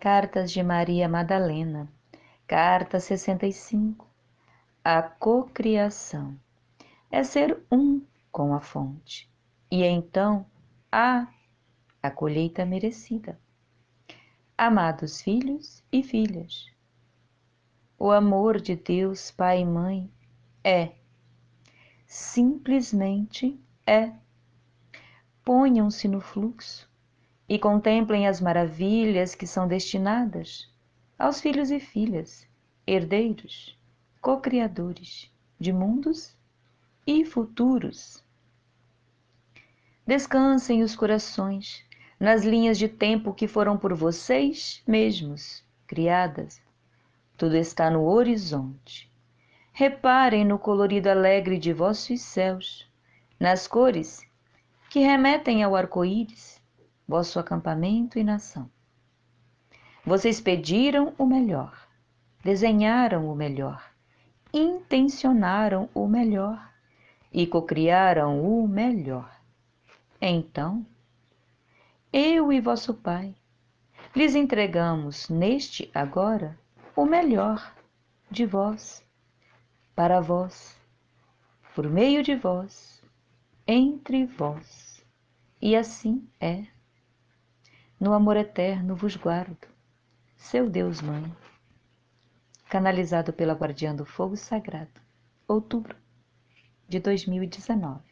Cartas de Maria Madalena, carta 65. A cocriação é ser um com a fonte, e então há a colheita merecida. Amados filhos e filhas, o amor de Deus, Pai e Mãe, é, simplesmente é. Ponham-se no fluxo e contemplem as maravilhas que são destinadas aos filhos e filhas, herdeiros, co-criadores de mundos e futuros. Descansem os corações nas linhas de tempo que foram por vocês mesmos criadas. Tudo está no horizonte. Reparem no colorido alegre de vossos céus, nas cores que remetem ao arco-íris vosso acampamento e nação. Vocês pediram o melhor, desenharam o melhor, intencionaram o melhor e cocriaram o melhor. Então, eu e vosso Pai lhes entregamos neste agora o melhor de vós, para vós, por meio de vós, entre vós. E assim é no amor eterno vos guardo, seu Deus Mãe. Canalizado pela Guardiã do Fogo Sagrado, outubro de 2019.